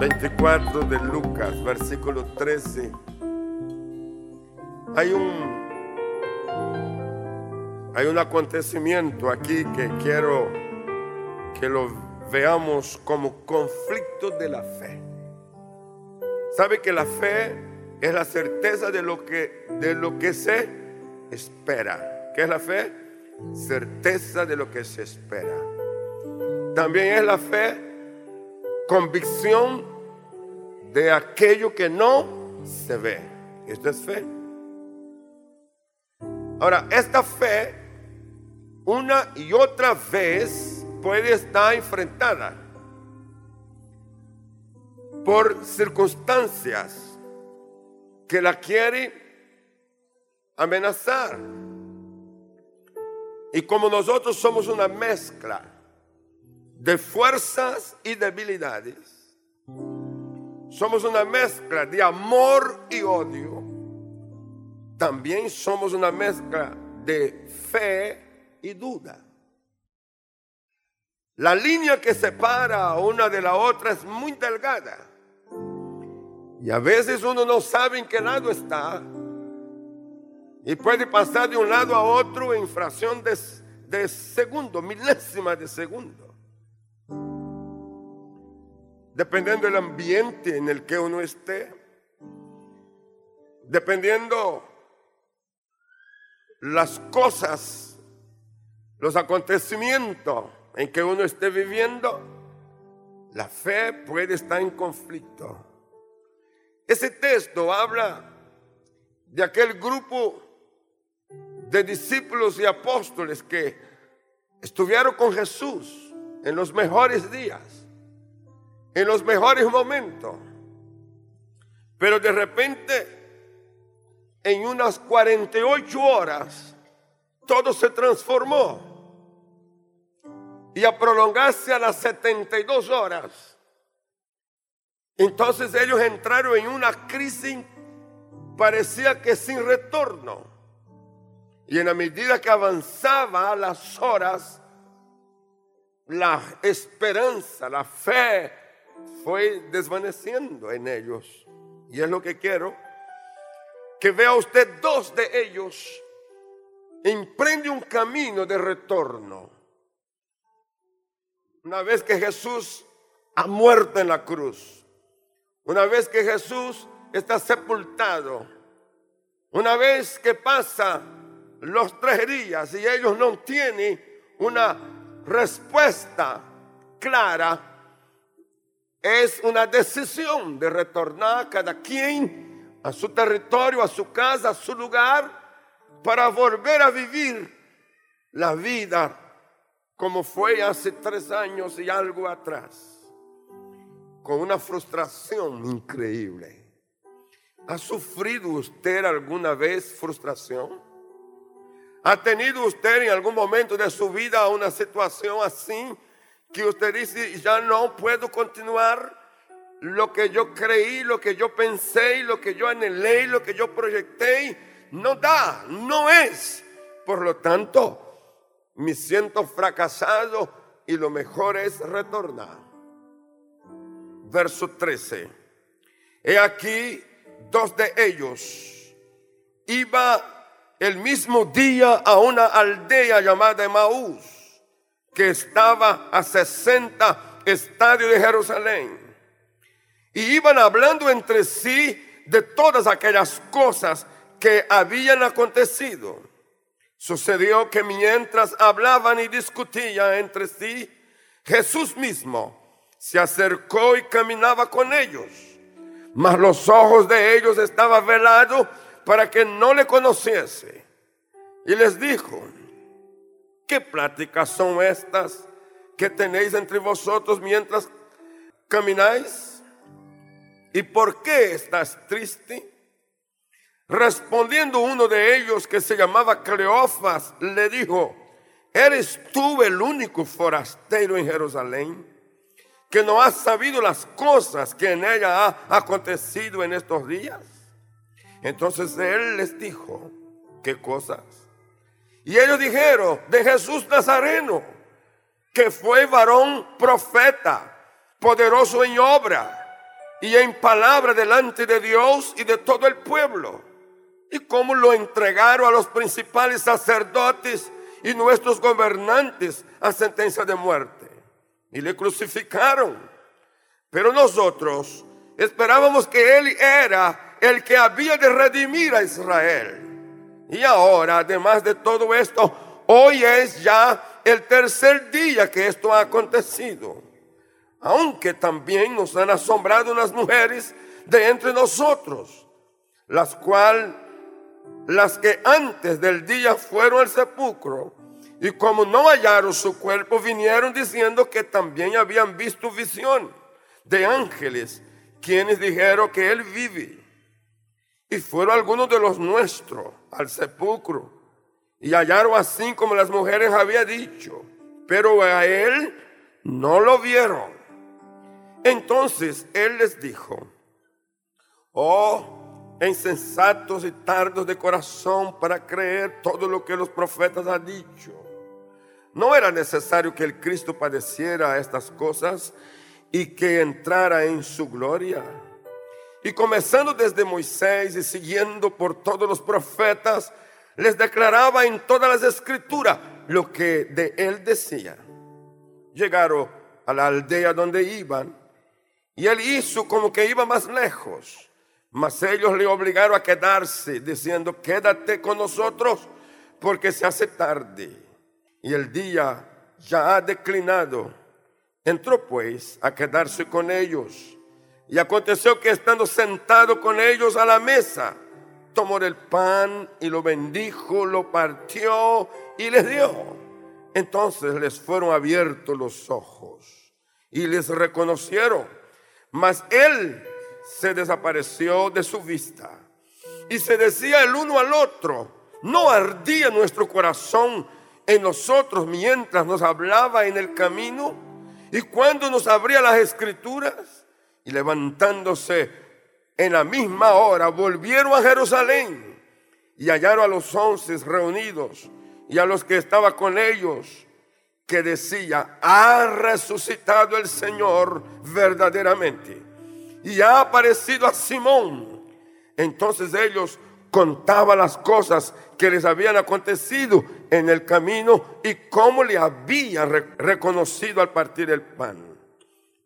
24 de Lucas, versículo 13. Hay un hay un acontecimiento aquí que quiero que lo veamos como conflicto de la fe. ¿Sabe que la fe es la certeza de lo que de lo que se espera? ¿Qué es la fe? Certeza de lo que se espera. También es la fe convicción de aquello que no se ve. Esto es fe. Ahora, esta fe una y otra vez puede estar enfrentada por circunstancias que la quieren amenazar. Y como nosotros somos una mezcla de fuerzas y debilidades, somos una mezcla de amor y odio, también somos una mezcla de fe y duda. La línea que separa una de la otra es muy delgada. Y a veces uno no sabe en qué lado está. Y puede pasar de un lado a otro en fracción de, de segundo, milésima de segundo. Dependiendo del ambiente en el que uno esté. Dependiendo las cosas, los acontecimientos en que uno esté viviendo, la fe puede estar en conflicto. Ese texto habla de aquel grupo de discípulos y apóstoles que estuvieron con Jesús en los mejores días, en los mejores momentos. Pero de repente, en unas 48 horas, todo se transformó. Y a prolongarse a las 72 horas, entonces ellos entraron en una crisis, parecía que sin retorno. Y en la medida que avanzaba las horas, la esperanza, la fe fue desvaneciendo en ellos. Y es lo que quiero, que vea usted dos de ellos, emprende un camino de retorno. Una vez que Jesús ha muerto en la cruz, una vez que Jesús está sepultado, una vez que pasa los tres días y ellos no tienen una respuesta clara, es una decisión de retornar cada quien a su territorio, a su casa, a su lugar, para volver a vivir la vida como fue hace tres años y algo atrás con una frustración increíble. ¿Ha sufrido usted alguna vez frustración? ¿Ha tenido usted en algún momento de su vida una situación así que usted dice, ya no puedo continuar lo que yo creí, lo que yo pensé, lo que yo anhelé, lo que yo proyecté? No da, no es. Por lo tanto, me siento fracasado y lo mejor es retornar verso 13. He aquí, dos de ellos iba el mismo día a una aldea llamada Emaús, que estaba a 60 estadios de Jerusalén. Y iban hablando entre sí de todas aquellas cosas que habían acontecido. Sucedió que mientras hablaban y discutían entre sí, Jesús mismo se acercó y caminaba con ellos, mas los ojos de ellos estaban velados para que no le conociese. Y les dijo, ¿qué pláticas son estas que tenéis entre vosotros mientras camináis? ¿Y por qué estás triste? Respondiendo uno de ellos que se llamaba Cleofas, le dijo, ¿eres tú el único forastero en Jerusalén? que no has sabido las cosas que en ella ha acontecido en estos días. Entonces él les dijo, ¿qué cosas? Y ellos dijeron, de Jesús Nazareno, que fue varón profeta, poderoso en obra y en palabra delante de Dios y de todo el pueblo. Y cómo lo entregaron a los principales sacerdotes y nuestros gobernantes a sentencia de muerte. Y le crucificaron. Pero nosotros esperábamos que Él era el que había de redimir a Israel. Y ahora, además de todo esto, hoy es ya el tercer día que esto ha acontecido. Aunque también nos han asombrado unas mujeres de entre nosotros, las cuales, las que antes del día fueron al sepulcro, y como no hallaron su cuerpo, vinieron diciendo que también habían visto visión de ángeles, quienes dijeron que él vive. Y fueron algunos de los nuestros al sepulcro y hallaron así como las mujeres habían dicho, pero a él no lo vieron. Entonces él les dijo, oh insensatos y tardos de corazón para creer todo lo que los profetas han dicho. No era necesario que el Cristo padeciera estas cosas y que entrara en su gloria. Y comenzando desde Moisés y siguiendo por todos los profetas, les declaraba en todas las escrituras lo que de él decía. Llegaron a la aldea donde iban y él hizo como que iba más lejos. Mas ellos le obligaron a quedarse, diciendo, quédate con nosotros porque se hace tarde y el día ya ha declinado. Entró pues a quedarse con ellos. Y aconteció que estando sentado con ellos a la mesa, tomó el pan y lo bendijo, lo partió y les dio. Entonces les fueron abiertos los ojos y les reconocieron. Mas él se desapareció de su vista. Y se decía el uno al otro, no ardía nuestro corazón en nosotros mientras nos hablaba en el camino y cuando nos abría las escrituras y levantándose en la misma hora volvieron a Jerusalén y hallaron a los once reunidos y a los que estaban con ellos que decía, ha resucitado el Señor verdaderamente y ha aparecido a Simón. Entonces ellos contaban las cosas que les habían acontecido en el camino y cómo le habían reconocido al partir el pan.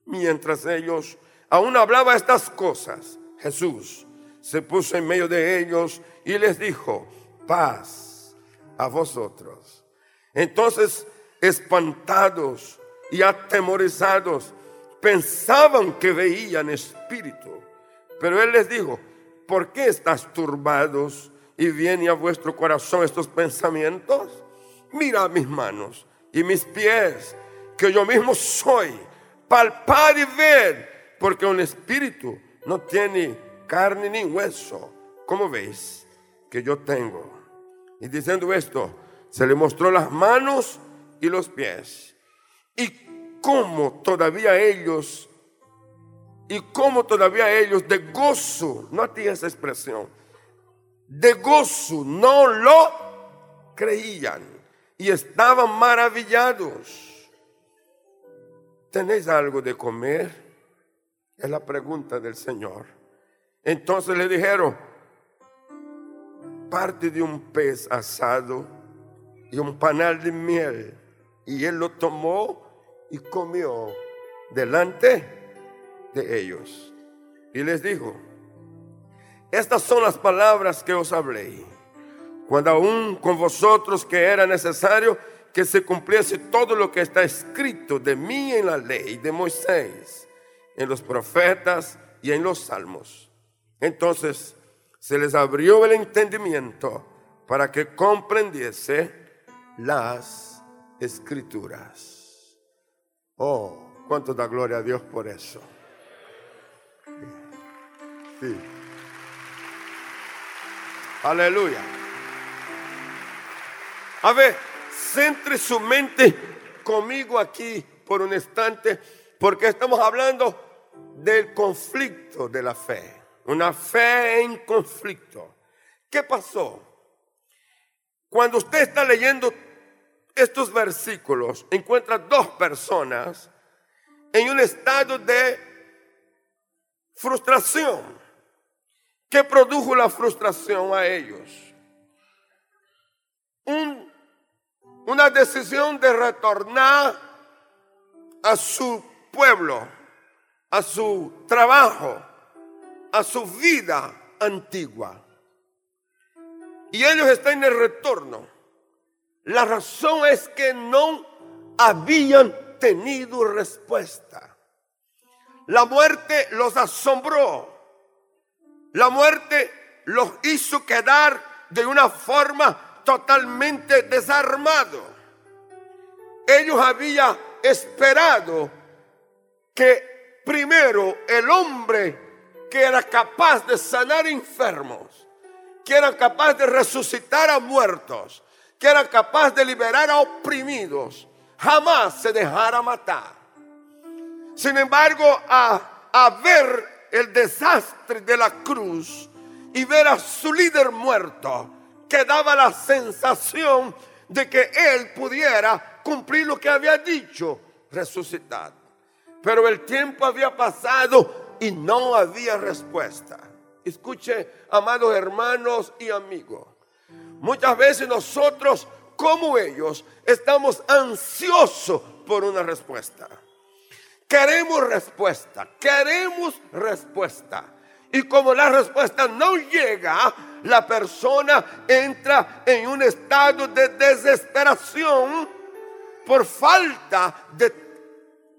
Mientras ellos aún hablaba estas cosas, Jesús se puso en medio de ellos y les dijo, paz a vosotros. Entonces, espantados y atemorizados, pensaban que veían espíritu. Pero él les dijo, ¿por qué estás turbados y vienen a vuestro corazón estos pensamientos? Mira mis manos y mis pies, que yo mismo soy. Palpar y ver, porque un espíritu no tiene carne ni hueso, como veis que yo tengo. Y diciendo esto, se le mostró las manos y los pies. Y cómo todavía ellos y como todavía ellos de gozo, no tiene esa expresión, de gozo no lo creían y estaban maravillados. ¿Tenéis algo de comer? Es la pregunta del Señor. Entonces le dijeron, parte de un pez asado y un panal de miel. Y él lo tomó y comió delante de ellos. Y les dijo, estas son las palabras que os hablé, cuando aún con vosotros que era necesario que se cumpliese todo lo que está escrito de mí en la ley de Moisés, en los profetas y en los salmos. Entonces se les abrió el entendimiento para que comprendiese las escrituras. Oh, cuánto da gloria a Dios por eso. Aleluya. A ver, centre su mente conmigo aquí por un instante, porque estamos hablando del conflicto de la fe. Una fe en conflicto. ¿Qué pasó? Cuando usted está leyendo estos versículos, encuentra dos personas en un estado de frustración. ¿Qué produjo la frustración a ellos? una decisión de retornar a su pueblo, a su trabajo, a su vida antigua. Y ellos están en el retorno. La razón es que no habían tenido respuesta. La muerte los asombró. La muerte los hizo quedar de una forma totalmente desarmado. Ellos habían esperado que primero el hombre que era capaz de sanar enfermos, que era capaz de resucitar a muertos, que era capaz de liberar a oprimidos, jamás se dejara matar. Sin embargo, a, ver el desastre de la cruz y ver a su líder muerto, que daba la sensación de que él pudiera cumplir lo que había dicho, resucitar. Pero el tiempo había pasado y no había respuesta. Escuche, amados hermanos y amigos, muchas veces nosotros, como ellos, estamos ansiosos por una respuesta. Queremos respuesta, queremos respuesta. Y como la respuesta no llega, la persona entra en un estado de desesperación por falta de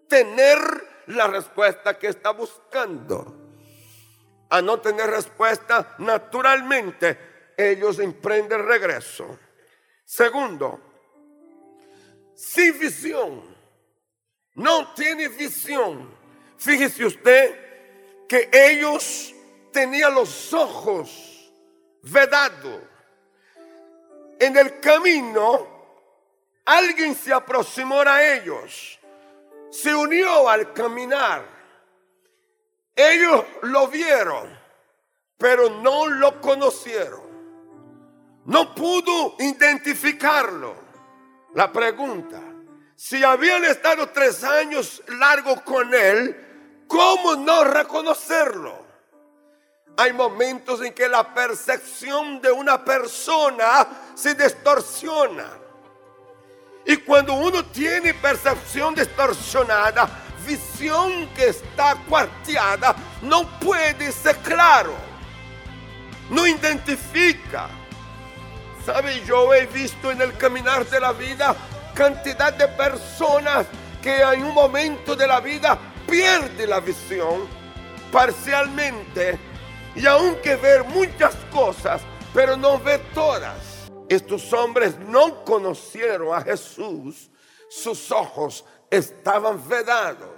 tener la respuesta que está buscando. A no tener respuesta, naturalmente ellos emprenden regreso. Segundo, sin visión, no tiene visión. Fíjese usted que ellos tenían los ojos vedado. En el camino, alguien se aproximó a ellos, se unió al caminar. Ellos lo vieron, pero no lo conocieron. No pudo identificarlo. La pregunta, si habían estado tres años largos con él, ¿cómo no reconocerlo? Hay momentos en que la percepción de una persona se distorsiona. Y cuando uno tiene percepción distorsionada, visión que está cuarteada, no puede ser claro. No identifica. ¿Sabe? Yo he visto en el caminar de la vida cantidad de personas que en un momento de la vida pierde la visión parcialmente y aunque ver muchas cosas, pero no ver todas. Estos hombres no conocieron a Jesús, sus ojos estaban vedados.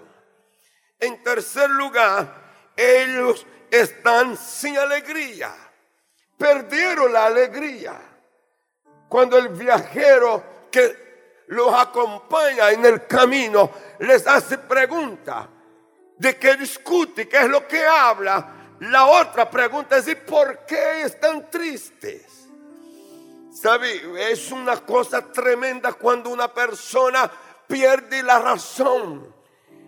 En tercer lugar, ellos están sin alegría, perdieron la alegría. Cuando el viajero que los acompaña en el camino les hace pregunta de qué discute, qué es lo que habla, la otra pregunta es, ¿y por qué están tristes? ¿Sabe? Es una cosa tremenda cuando una persona pierde la razón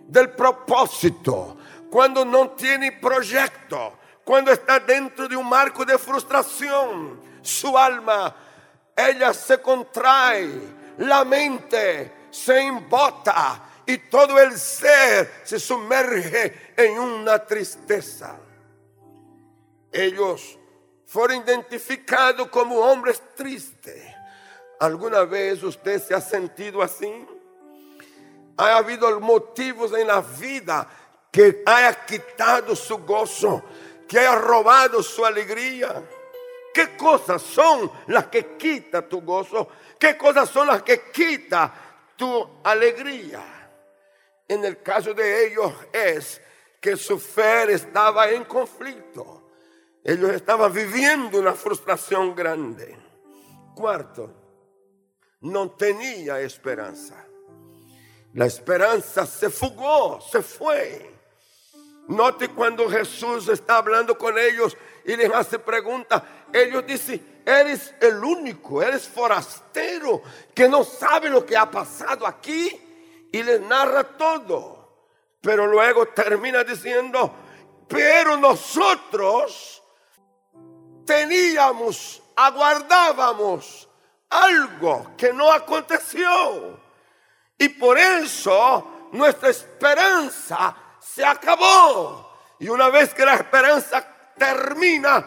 del propósito, cuando no tiene proyecto, cuando está dentro de un marco de frustración. Su alma, ella se contrae, la mente se embota y todo el ser se sumerge en una tristeza ellos fueron identificados como hombres tristes. ¿Alguna vez usted se ha sentido así? ¿Ha habido motivos en la vida que haya quitado su gozo, que haya robado su alegría? ¿Qué cosas son las que quita tu gozo? ¿Qué cosas son las que quita tu alegría? En el caso de ellos es que su fe estaba en conflicto. Ellos estaban viviendo una frustración grande. Cuarto, no tenía esperanza. La esperanza se fugó, se fue. Note cuando Jesús está hablando con ellos y les hace preguntas. Ellos dicen, eres el único, eres forastero que no sabe lo que ha pasado aquí y les narra todo. Pero luego termina diciendo, Pero nosotros teníamos, aguardábamos algo que no aconteció. Y por eso nuestra esperanza se acabó. Y una vez que la esperanza termina,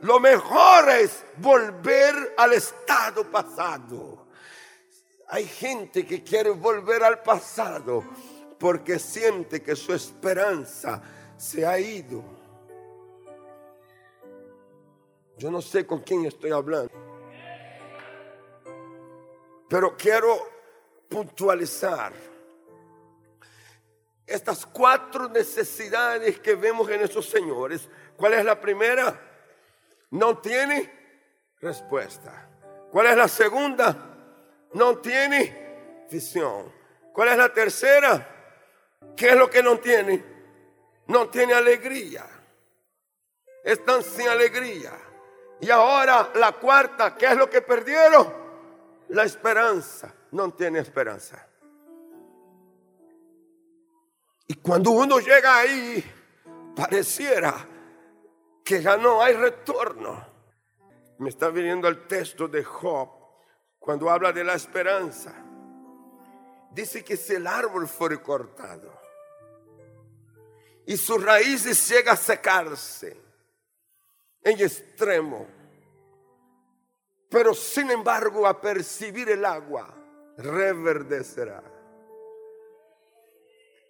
lo mejor es volver al estado pasado. Hay gente que quiere volver al pasado porque siente que su esperanza se ha ido. Yo no sé con quién estoy hablando. Pero quiero puntualizar estas cuatro necesidades que vemos en esos señores. ¿Cuál es la primera? No tiene respuesta. ¿Cuál es la segunda? No tiene visión. ¿Cuál es la tercera? ¿Qué es lo que no tiene? No tiene alegría. Están sin alegría. Y ahora la cuarta, ¿qué es lo que perdieron? La esperanza. No tiene esperanza. Y cuando uno llega ahí, pareciera que ya no hay retorno. Me está viniendo el texto de Job cuando habla de la esperanza. Dice que si el árbol fuere cortado y sus raíces llega a secarse en extremo, pero sin embargo a percibir el agua, reverdecerá.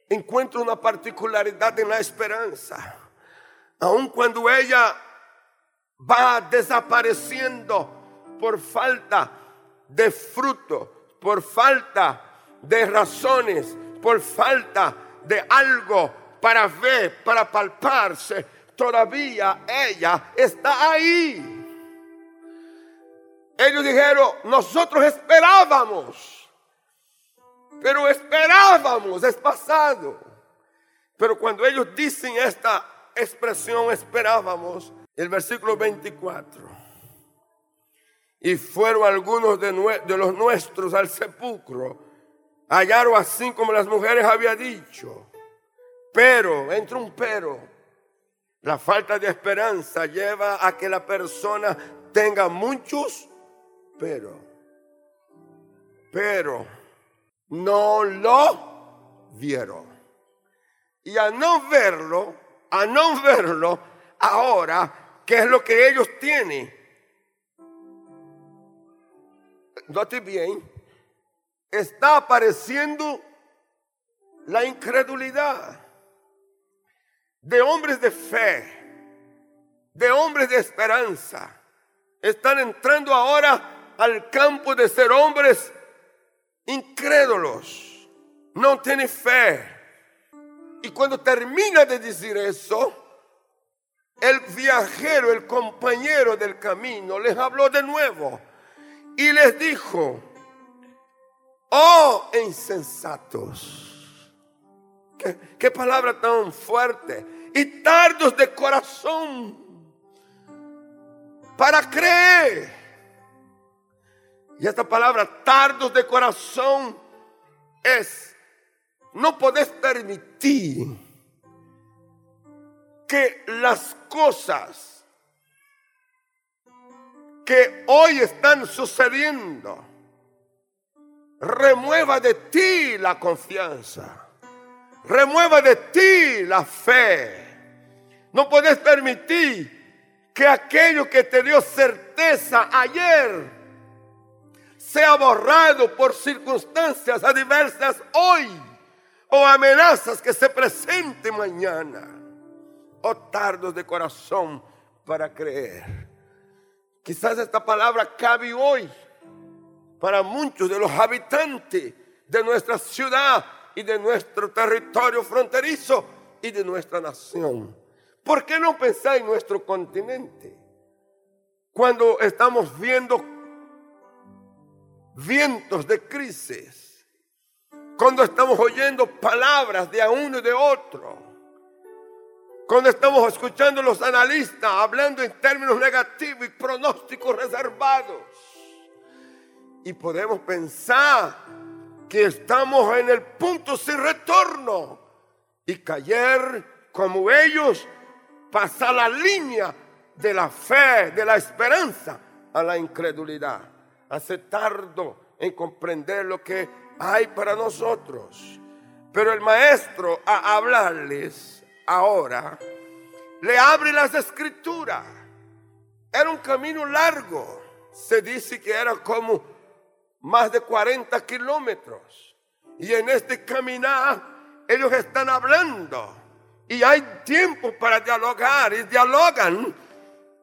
Encuentro una particularidad en la esperanza. Aun cuando ella va desapareciendo por falta de fruto, por falta de razones, por falta de algo para ver, para palparse, todavía ella está ahí. Ellos dijeron, nosotros esperábamos, pero esperábamos, es pasado. Pero cuando ellos dicen esta expresión, esperábamos, el versículo 24. Y fueron algunos de, los nuestros al sepulcro. Hallaron así como las mujeres habían dicho. Pero, entra un pero. La falta de esperanza lleva a que la persona tenga muchos pero. Pero no lo vieron. Y a no verlo, a no verlo, ahora, ¿qué es lo que ellos tienen? Note bien, está apareciendo la incredulidad de hombres de fe, de hombres de esperanza. Están entrando ahora al campo de ser hombres incrédulos, no tienen fe. Y cuando termina de decir eso, el viajero, el compañero del camino, les habló de nuevo y les dijo, oh insensatos, qué, palabra tan fuerte, y tardos de corazón para creer. Y esta palabra, tardos de corazón, es, no podés permitir que las cosas que hoy están sucediendo, remueva de ti la confianza, remueva de ti la fe. No puedes permitir que aquello que te dio certeza ayer sea borrado por circunstancias adversas hoy o amenazas que se presenten mañana o tardos de corazón para creer. Quizás esta palabra cabe hoy para muchos de los habitantes de nuestra ciudad y de nuestro territorio fronterizo y de nuestra nación. ¿Por qué no pensar en nuestro continente? Cuando estamos viendo vientos de crisis, cuando estamos oyendo palabras de uno y de otro, cuando estamos escuchando los analistas hablando en términos negativos y pronósticos reservados. Y podemos pensar que estamos en el punto sin retorno y caer como ellos pasar la línea de la fe, de la esperanza a la incredulidad. Hace tardo en comprender lo que hay para nosotros. Pero el maestro a hablarles ahora le abre las escrituras. Era un camino largo. Se dice que era como más de 40 kilómetros. Y en este caminar ellos están hablando. Y hay tiempo para dialogar. Y dialogan.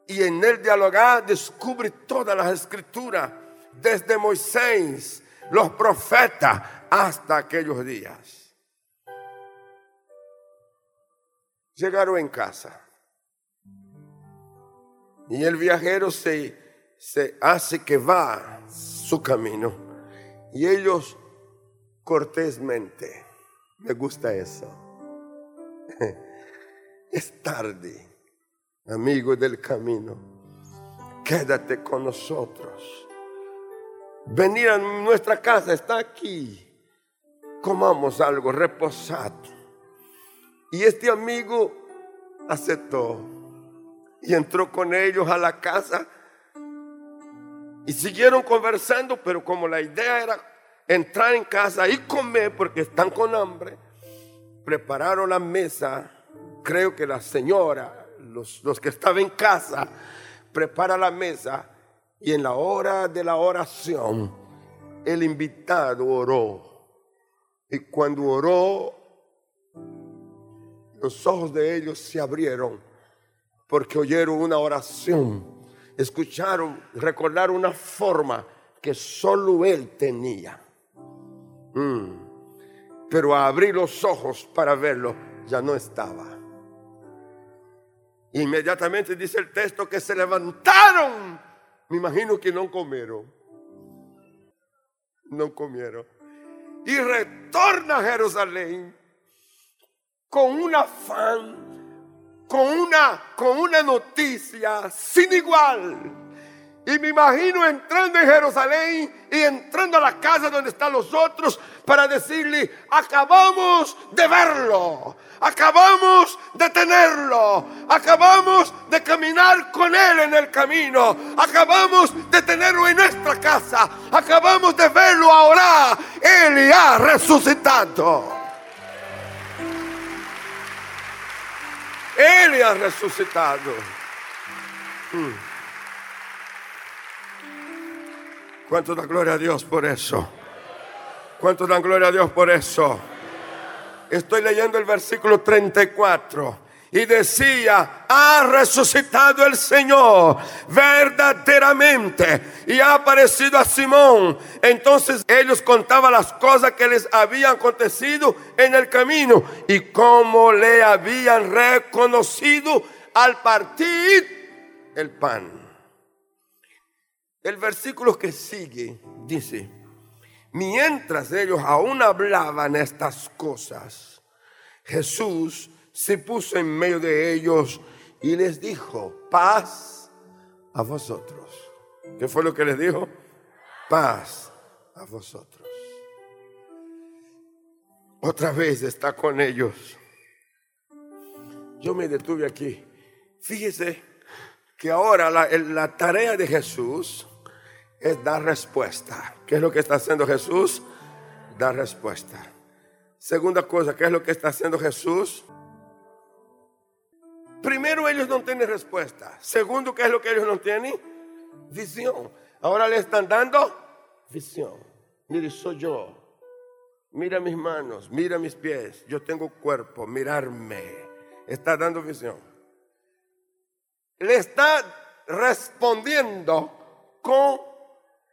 Y en el dialogar descubre todas las escrituras. Desde Moisés, los profetas, hasta aquellos días. Llegaron en casa. Y el viajero se, se hace que va su camino. Y ellos cortésmente, me gusta eso. Es tarde, amigo del camino. Quédate con nosotros. Venir a nuestra casa está aquí. Comamos algo, reposado. Y este amigo aceptó y entró con ellos a la casa y siguieron conversando, pero como la idea era entrar en casa y comer porque están con hambre, prepararon la mesa. Creo que la señora, los, los que estaban en casa, prepara la mesa y en la hora de la oración el invitado oró. Y cuando oró, los ojos de ellos se abrieron porque oyeron una oración, escucharon, recordaron una forma que solo él tenía. Mm. Pero a abrir los ojos para verlo ya no estaba. Inmediatamente dice el texto que se levantaron. Me imagino que no comieron. No comieron. Y retorna a Jerusalén con un afán con una, con una noticia sin igual. Y me imagino entrando en Jerusalén y entrando a la casa donde están los otros para decirle, acabamos de verlo, acabamos de tenerlo, acabamos de caminar con él en el camino, acabamos de tenerlo en nuestra casa, acabamos de verlo ahora, él ha resucitado. Él ha resucitado. Hmm. ¿Cuánto da gloria a Dios por eso? ¿Cuánto dan gloria a Dios por eso? Estoy leyendo el versículo 34 y decía, ha resucitado el Señor verdaderamente y ha aparecido a Simón. Entonces ellos contaban las cosas que les habían acontecido en el camino y cómo le habían reconocido al partir el pan. El versículo que sigue dice, mientras ellos aún hablaban estas cosas, Jesús se puso en medio de ellos y les dijo, paz a vosotros. ¿Qué fue lo que les dijo? Paz a vosotros. Otra vez está con ellos. Yo me detuve aquí. Fíjese que ahora la, tarea de Jesús es dar respuesta. ¿Qué es lo que está haciendo Jesús? Dar respuesta. Segunda cosa, ¿qué es lo que está haciendo Jesús? Primero, ellos no tienen respuesta. Segundo, ¿qué es lo que ellos no tienen? Visión. Ahora le están dando visión. Mire, soy yo. Mira mis manos, mira mis pies. Yo tengo cuerpo, mirarme. Está dando visión. Le está respondiendo con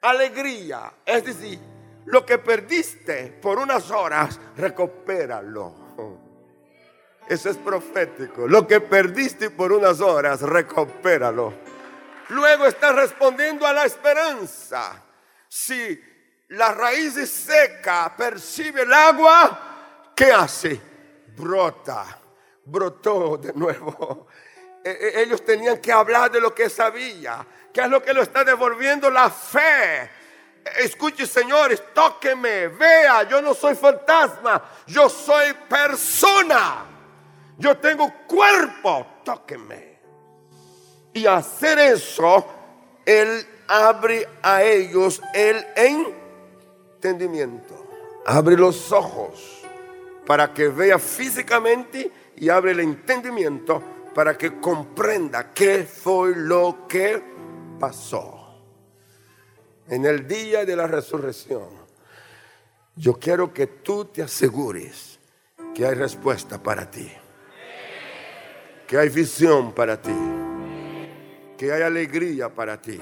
alegría. Es decir, lo que perdiste por unas horas, recupéralo. Eso es profético. Lo que perdiste por unas horas, recupéralo. Luego está respondiendo a la esperanza. Si la raíz seca, percibe el agua, ¿qué hace? Brota, brotó de nuevo. E, e, ellos tenían que hablar de lo que sabía. ¿Qué es lo que lo está devolviendo? La fe. Escuche, señores, tóqueme, vea, yo no soy fantasma, yo soy persona. Yo tengo cuerpo, tóqueme. Y hacer eso, Él abre a ellos el entendimiento. Abre los ojos para que vea físicamente y abre el entendimiento para que comprenda qué fue lo que pasó. En el día de la resurrección, yo quiero que tú te asegures que hay respuesta para ti, que hay visión para ti, que hay alegría para ti,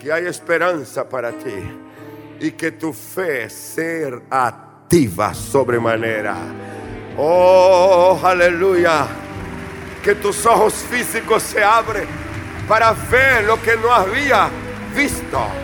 que hay esperanza para ti y que tu fe sea activa sobremanera. Oh, aleluya. Que tus ojos físicos se abren para ver lo que no había visto.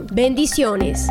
Bendiciones.